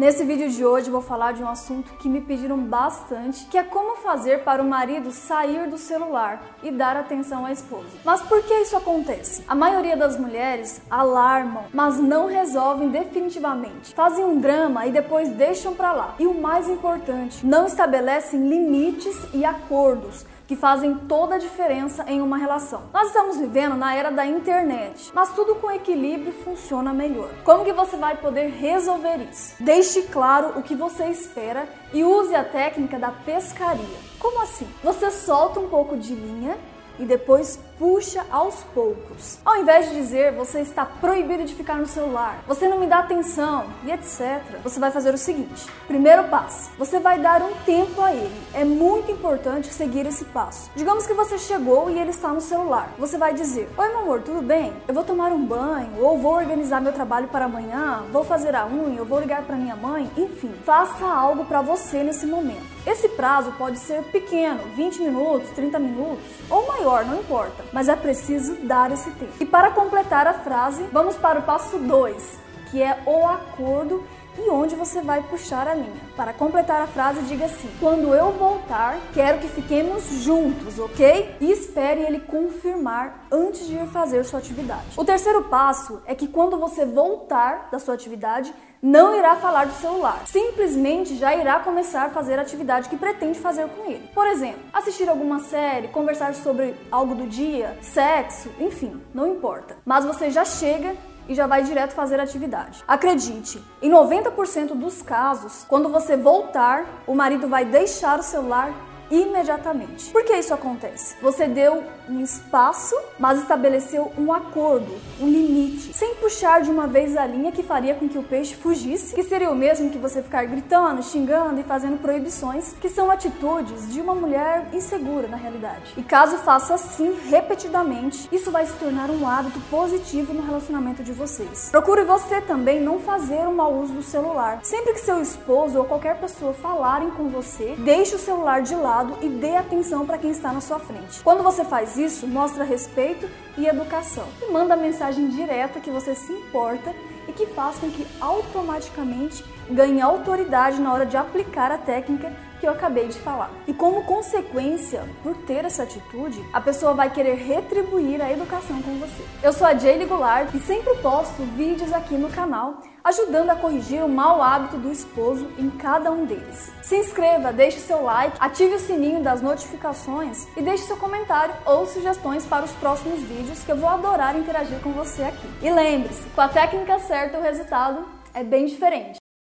Nesse vídeo de hoje vou falar de um assunto que me pediram bastante, que é como fazer para o marido sair do celular e dar atenção à esposa. Mas por que isso acontece? A maioria das mulheres alarmam, mas não resolvem definitivamente. Fazem um drama e depois deixam para lá. E o mais importante, não estabelecem limites e acordos que fazem toda a diferença em uma relação. Nós estamos vivendo na era da internet, mas tudo com equilíbrio funciona melhor. Como que você vai poder resolver isso? Deixe claro o que você espera e use a técnica da pescaria. Como assim? Você solta um pouco de linha e depois puxa aos poucos. Ao invés de dizer você está proibido de ficar no celular, você não me dá atenção e etc., você vai fazer o seguinte: primeiro passo, você vai dar um tempo a ele. É muito importante seguir esse passo. Digamos que você chegou e ele está no celular. Você vai dizer: Oi, meu amor, tudo bem? Eu vou tomar um banho, ou vou organizar meu trabalho para amanhã, vou fazer a unha, eu vou ligar para minha mãe, enfim, faça algo para você nesse momento. Esse prazo pode ser pequeno, 20 minutos, 30 minutos, ou não importa mas é preciso dar esse tempo. E para completar a frase, vamos para o passo 2, que é o acordo e onde você vai puxar a linha. Para completar a frase, diga assim: Quando eu voltar, quero que fiquemos juntos, ok? E espere ele confirmar antes de ir fazer sua atividade. O terceiro passo é que quando você voltar da sua atividade, não irá falar do celular. Simplesmente já irá começar a fazer a atividade que pretende fazer com ele. Por exemplo, assistir alguma série, conversar sobre algo do dia, sexo, enfim, não importa. Mas você já chega e já vai direto fazer a atividade. Acredite, em 90% dos casos, quando você voltar, o marido vai deixar o celular imediatamente. Por que isso acontece? Você deu um espaço, mas estabeleceu um acordo, um limite, sem puxar de uma vez a linha que faria com que o peixe fugisse, que seria o mesmo que você ficar gritando, xingando e fazendo proibições, que são atitudes de uma mulher insegura na realidade. E caso faça assim repetidamente, isso vai se tornar um hábito positivo no relacionamento de vocês. Procure você também não fazer um mau uso do celular. Sempre que seu esposo ou qualquer pessoa falarem com você, deixe o celular de lado lado e dê atenção para quem está na sua frente. Quando você faz isso, mostra respeito e educação e manda a mensagem direta que você se importa e que faz com que automaticamente ganhe autoridade na hora de aplicar a técnica que eu acabei de falar. E como consequência, por ter essa atitude, a pessoa vai querer retribuir a educação com você. Eu sou a Jaylee Goulart e sempre posto vídeos aqui no canal ajudando a corrigir o mau hábito do esposo em cada um deles. Se inscreva, deixe seu like, ative o sininho das notificações e deixe seu comentário ou sugestões para os próximos vídeos que eu vou adorar interagir com você aqui. E lembre-se, com a técnica certa o resultado é bem diferente.